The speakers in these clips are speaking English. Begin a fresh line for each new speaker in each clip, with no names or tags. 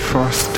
July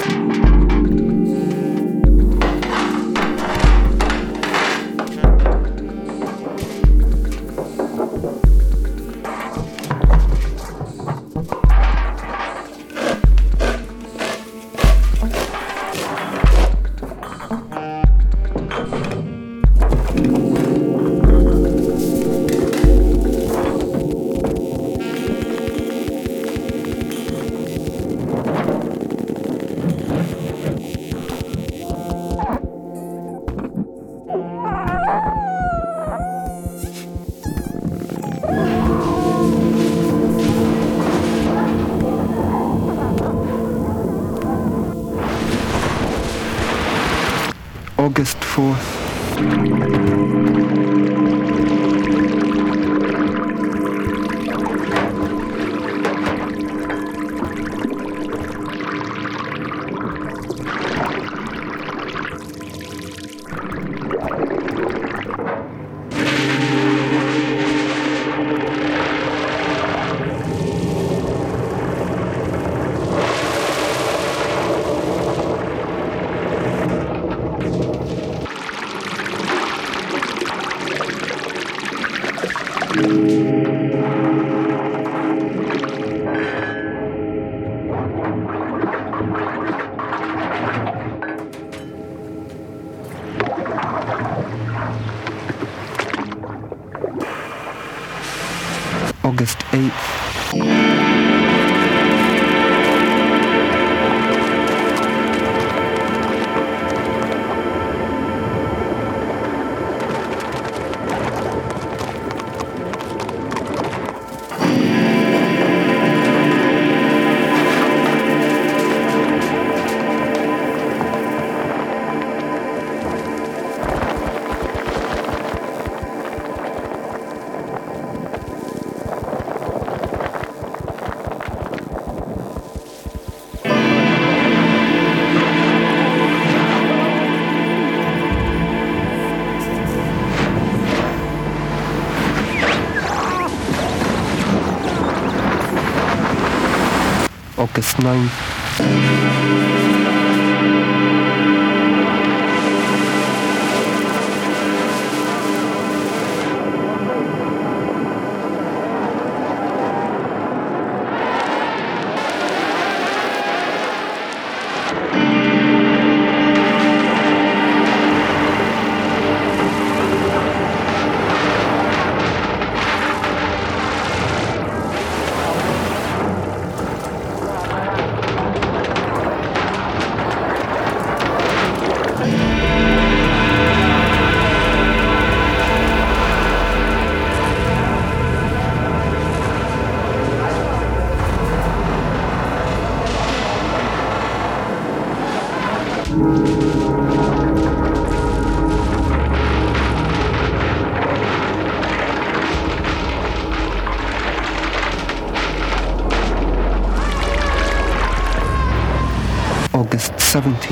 August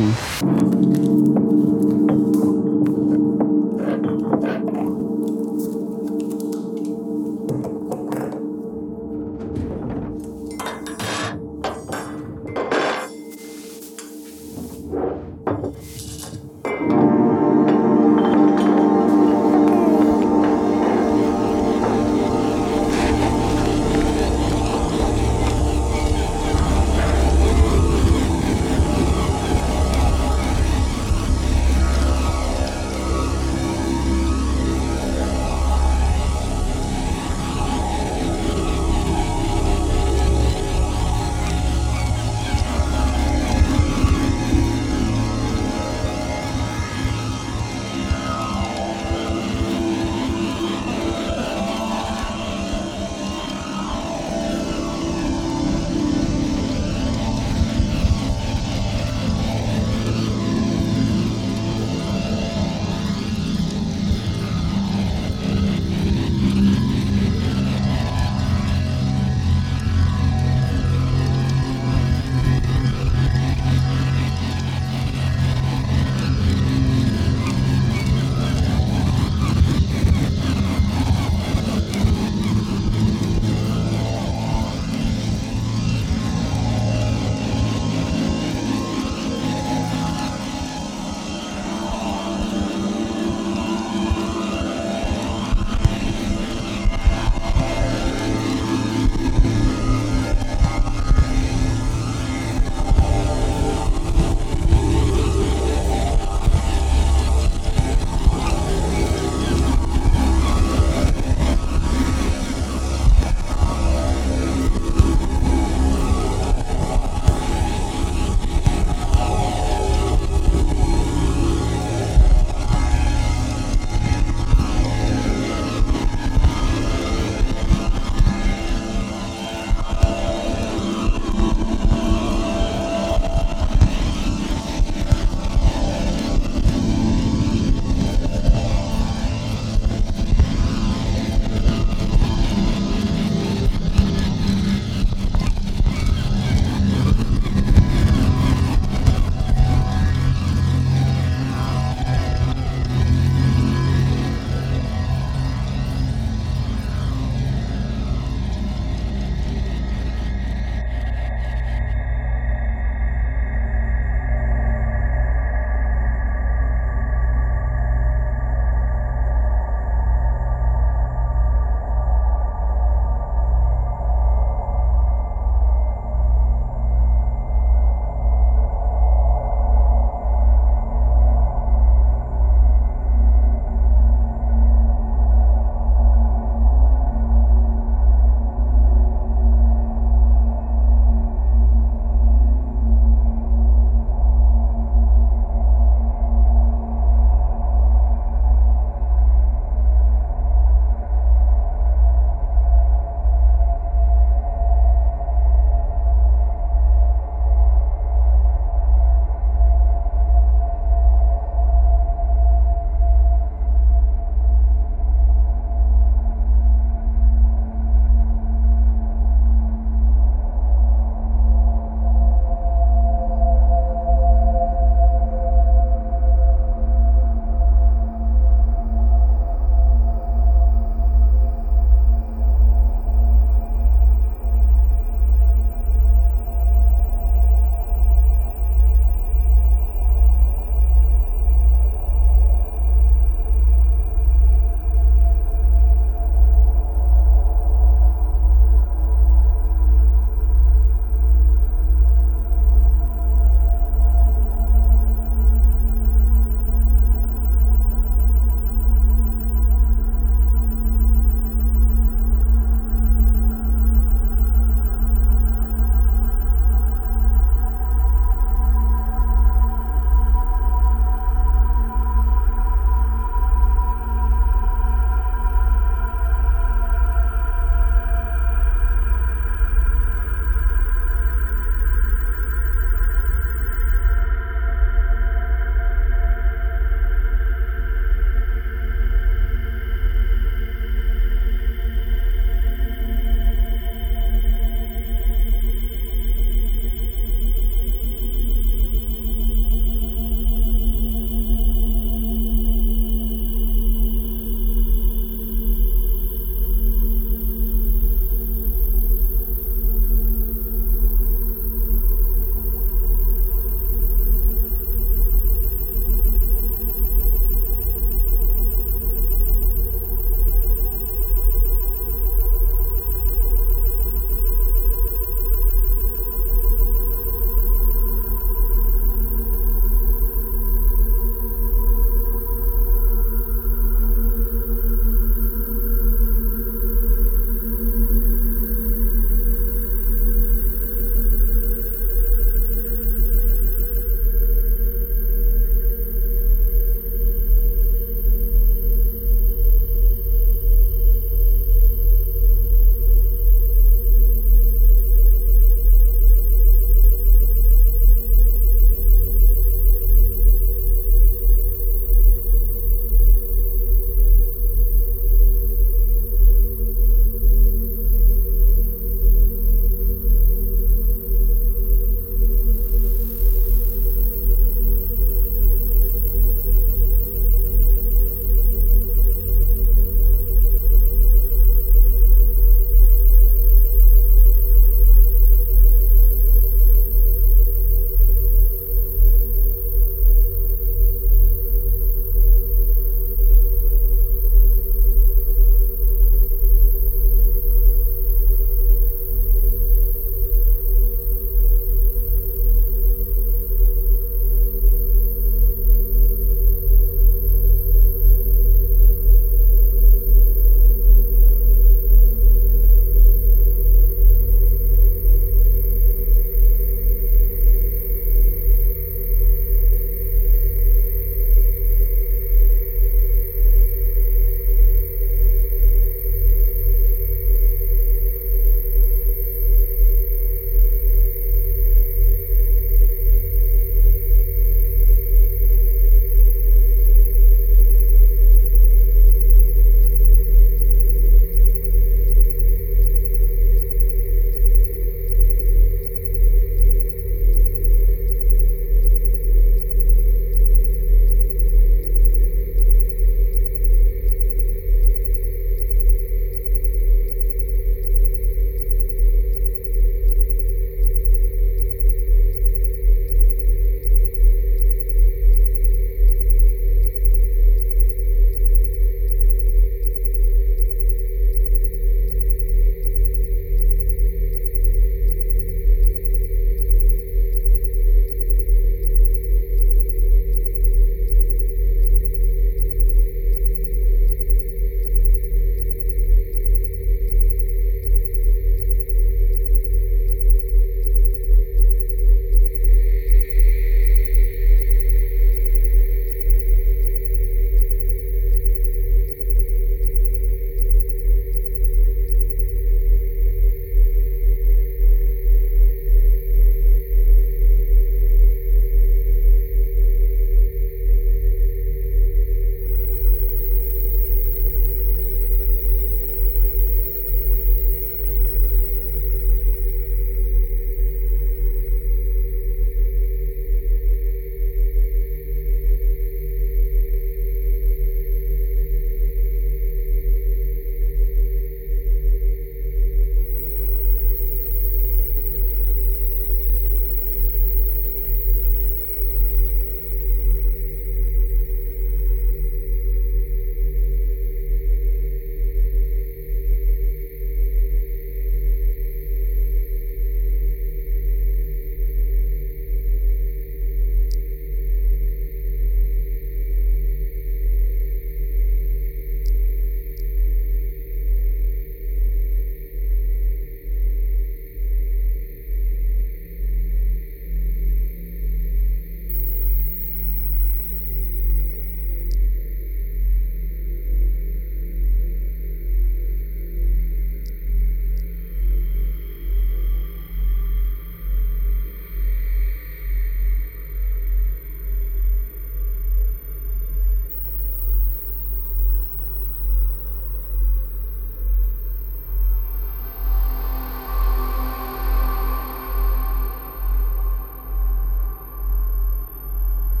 17th.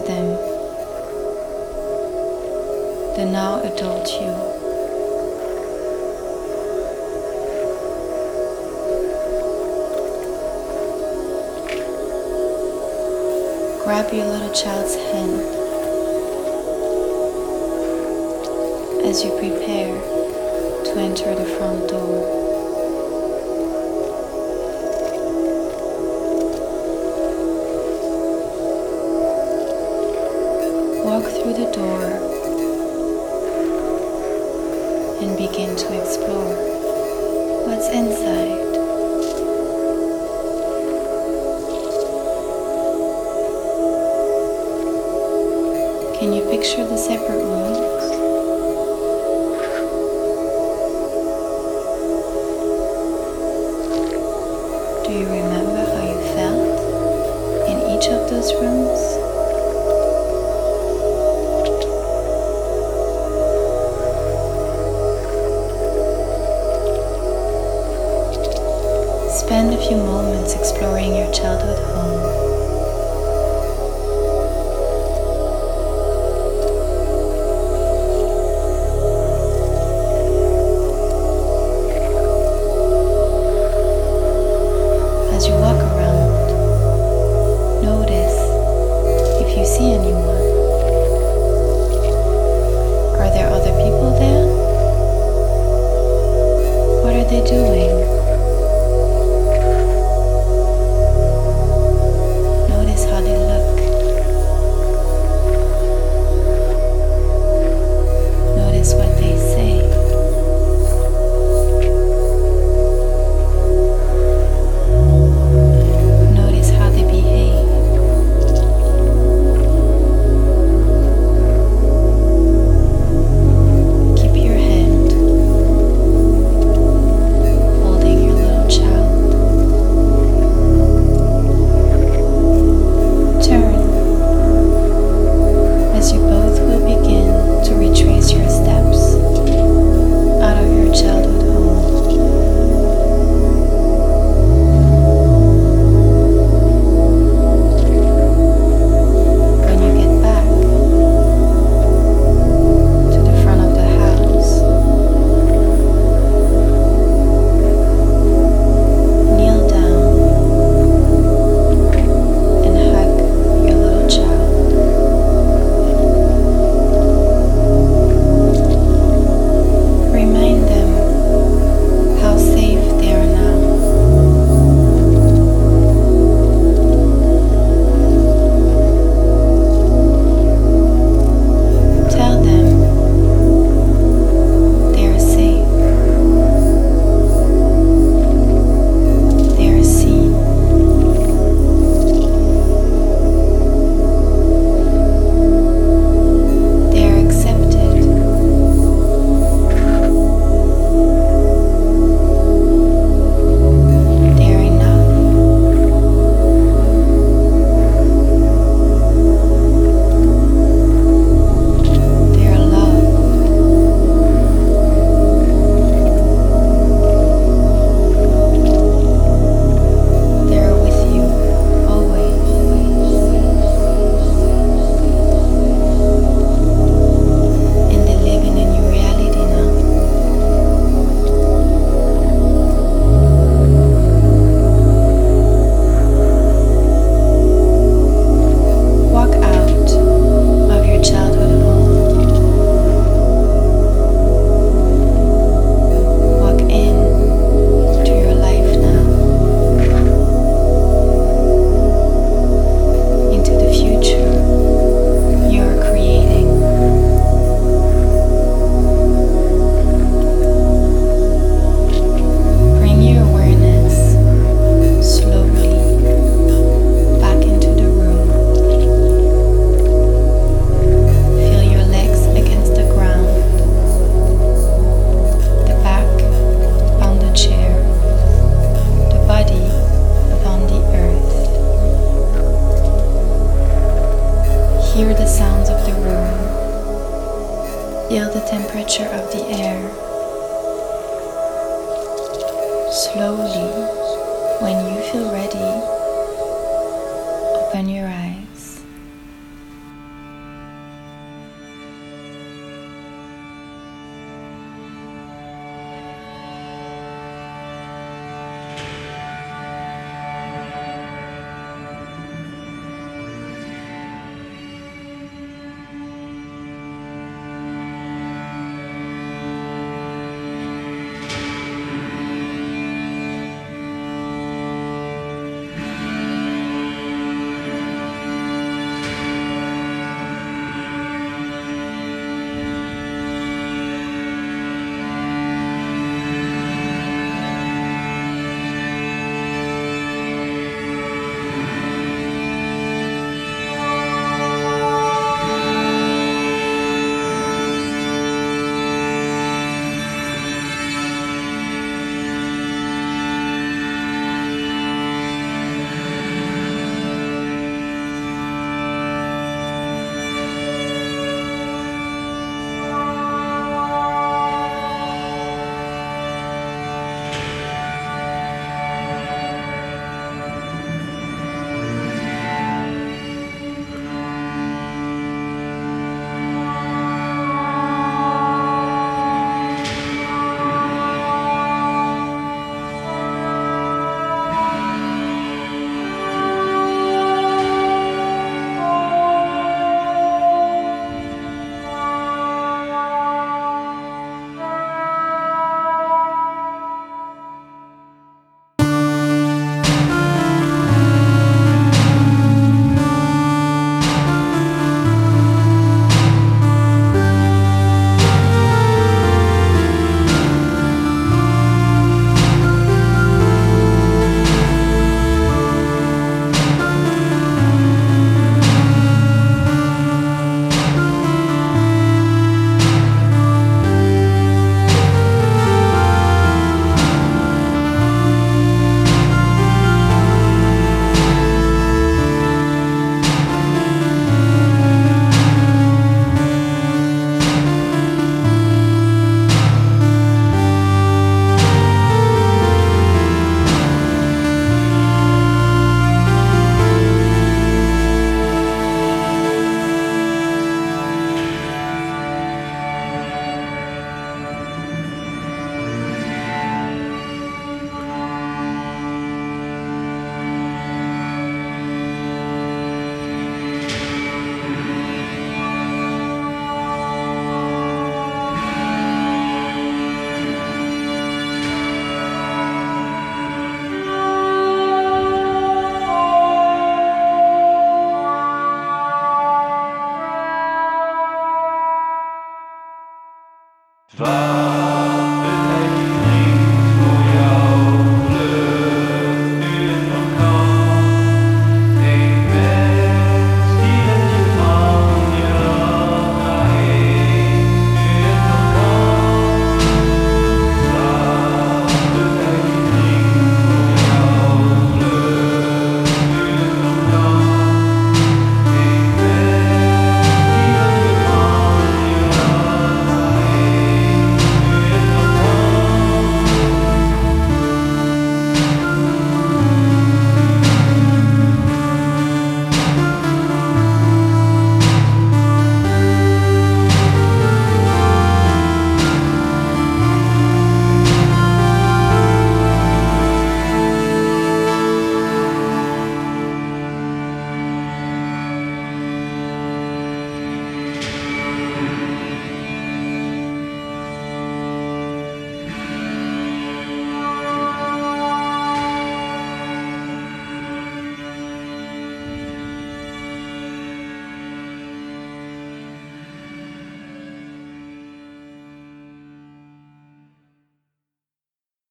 to them, the now adult you. Grab your little child's hand as you prepare to enter the front door. walk through the door and begin to explore what's inside. Can you picture the separate room?